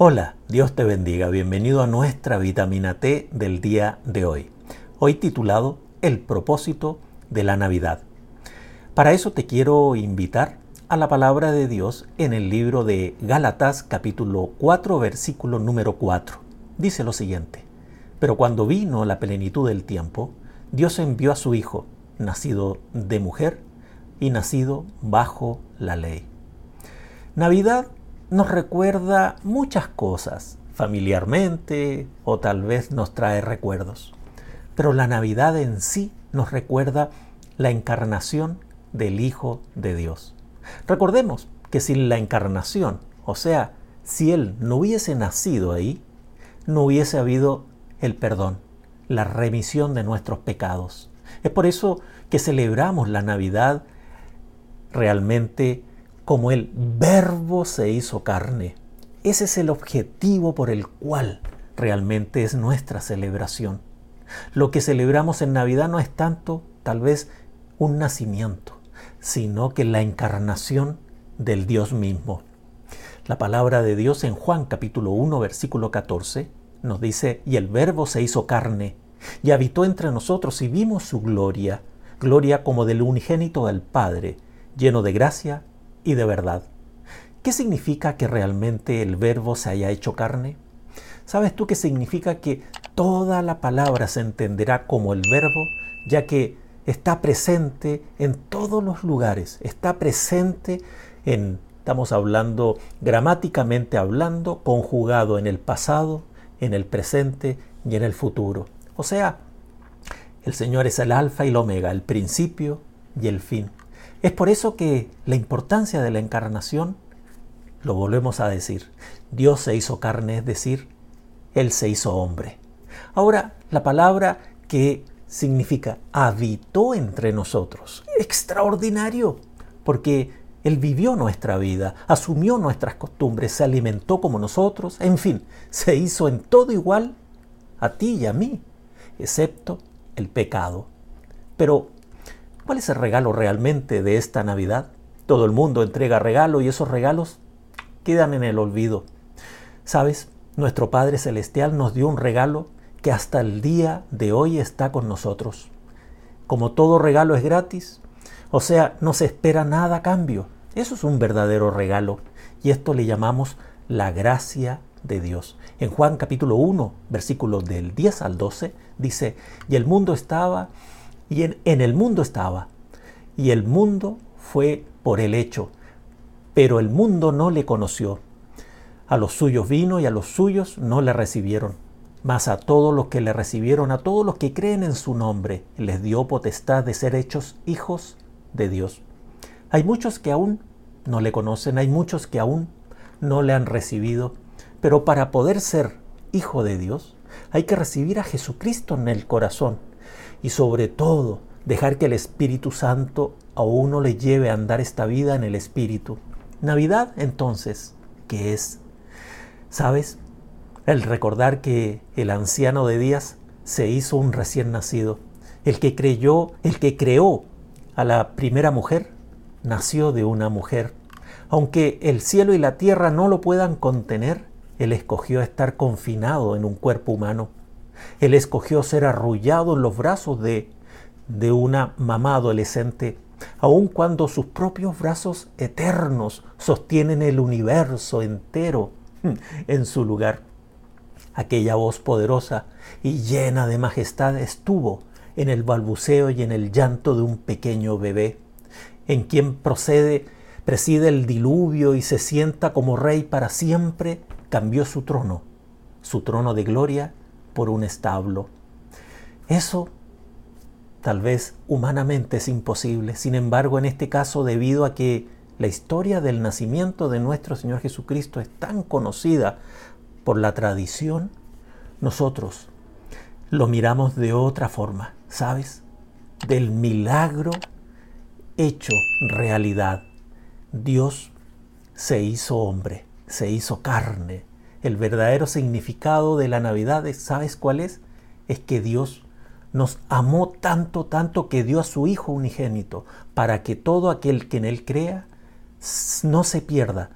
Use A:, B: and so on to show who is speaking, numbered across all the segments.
A: Hola, Dios te bendiga. Bienvenido a nuestra vitamina T del día de hoy. Hoy titulado El propósito de la Navidad. Para eso te quiero invitar a la palabra de Dios en el libro de Gálatas capítulo 4 versículo número 4. Dice lo siguiente, pero cuando vino la plenitud del tiempo, Dios envió a su Hijo, nacido de mujer y nacido bajo la ley. Navidad nos recuerda muchas cosas, familiarmente o tal vez nos trae recuerdos, pero la Navidad en sí nos recuerda la encarnación del Hijo de Dios. Recordemos que sin la encarnación, o sea, si Él no hubiese nacido ahí, no hubiese habido el perdón, la remisión de nuestros pecados. Es por eso que celebramos la Navidad realmente como el verbo se hizo carne. Ese es el objetivo por el cual realmente es nuestra celebración. Lo que celebramos en Navidad no es tanto tal vez un nacimiento, sino que la encarnación del Dios mismo. La palabra de Dios en Juan capítulo 1 versículo 14 nos dice, y el verbo se hizo carne y habitó entre nosotros y vimos su gloria, gloria como del unigénito del Padre, lleno de gracia y de verdad. ¿Qué significa que realmente el verbo se haya hecho carne? ¿Sabes tú qué significa que toda la palabra se entenderá como el verbo, ya que está presente en todos los lugares, está presente en, estamos hablando gramáticamente hablando, conjugado en el pasado, en el presente y en el futuro. O sea, el Señor es el alfa y el omega, el principio y el fin. Es por eso que la importancia de la encarnación, lo volvemos a decir, Dios se hizo carne, es decir, Él se hizo hombre. Ahora, la palabra que significa habitó entre nosotros. Extraordinario, porque Él vivió nuestra vida, asumió nuestras costumbres, se alimentó como nosotros, en fin, se hizo en todo igual a ti y a mí, excepto el pecado. Pero, ¿cuál es el regalo realmente de esta Navidad? Todo el mundo entrega regalo y esos regalos quedan en el olvido. ¿Sabes? Nuestro Padre Celestial nos dio un regalo que hasta el día de hoy está con nosotros. Como todo regalo es gratis, o sea, no se espera nada a cambio. Eso es un verdadero regalo y esto le llamamos la gracia de Dios. En Juan capítulo 1, versículos del 10 al 12, dice, y el mundo estaba, y en, el mundo estaba, y el mundo fue por el hecho, pero el mundo no le conoció. A los suyos vino y a los suyos no le recibieron. Mas a todos los que le recibieron, a todos los que creen en su nombre, les dio potestad de ser hechos hijos de Dios. Hay muchos que aún no le conocen, hay muchos que aún no le han recibido, pero para poder ser hijo de Dios hay que recibir a Jesucristo en el corazón y sobre todo dejar que el Espíritu Santo a uno le lleve a andar esta vida en el Espíritu. Navidad entonces, ¿qué es? ¿Sabes? el recordar que el anciano de días se hizo un recién nacido. El que creyó, el que creó a la primera mujer, nació de una mujer. Aunque el cielo y la tierra no lo puedan contener, él escogió estar confinado en un cuerpo humano. Él escogió ser arrullado en los brazos de, de una mamá adolescente, aun cuando sus propios brazos eternos sostienen el universo entero en su lugar. Aquella voz poderosa y llena de majestad estuvo en el balbuceo y en el llanto de un pequeño bebé, en quien procede, preside el diluvio y se sienta como rey para siempre, cambió su trono, su trono de gloria, por un establo. Eso tal vez humanamente es imposible, sin embargo en este caso debido a que la historia del nacimiento de nuestro Señor Jesucristo es tan conocida por la tradición, nosotros lo miramos de otra forma, ¿sabes? Del milagro hecho realidad. Dios se hizo hombre, se hizo carne. El verdadero significado de la Navidad, ¿sabes cuál es? Es que Dios nos amó tanto, tanto que dio a su Hijo unigénito, para que todo aquel que en Él crea no se pierda,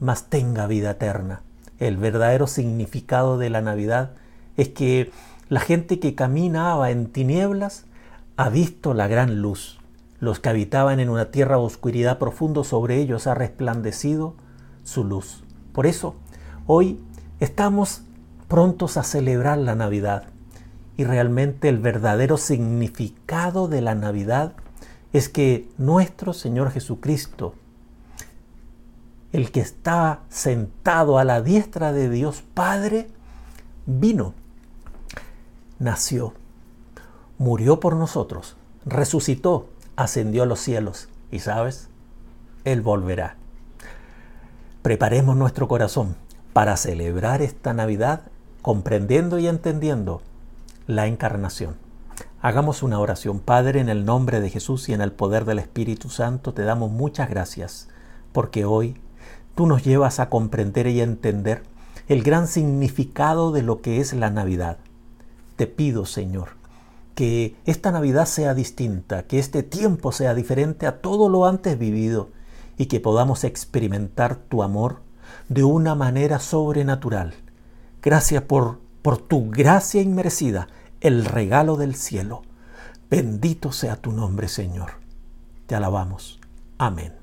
A: mas tenga vida eterna. El verdadero significado de la Navidad es que la gente que caminaba en tinieblas ha visto la gran luz. Los que habitaban en una tierra de oscuridad profundo sobre ellos ha resplandecido su luz. Por eso, hoy estamos prontos a celebrar la Navidad. Y realmente el verdadero significado de la Navidad es que nuestro Señor Jesucristo, el que está sentado a la diestra de Dios Padre, vino, nació, murió por nosotros, resucitó, ascendió a los cielos y sabes, Él volverá. Preparemos nuestro corazón para celebrar esta Navidad comprendiendo y entendiendo la encarnación. Hagamos una oración. Padre, en el nombre de Jesús y en el poder del Espíritu Santo, te damos muchas gracias porque hoy tú nos llevas a comprender y entender el gran significado de lo que es la Navidad. Te pido, Señor, que esta Navidad sea distinta, que este tiempo sea diferente a todo lo antes vivido y que podamos experimentar tu amor de una manera sobrenatural. Gracias por, por tu gracia inmerecida el regalo del cielo. Bendito sea tu nombre, Señor. Te alabamos. Amén.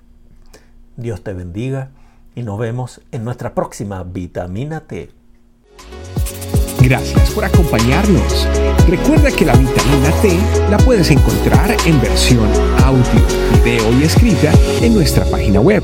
A: Dios te bendiga y nos vemos en nuestra próxima vitamina T.
B: Gracias por acompañarnos. Recuerda que la vitamina T la puedes encontrar en versión audio, video y escrita en nuestra página web,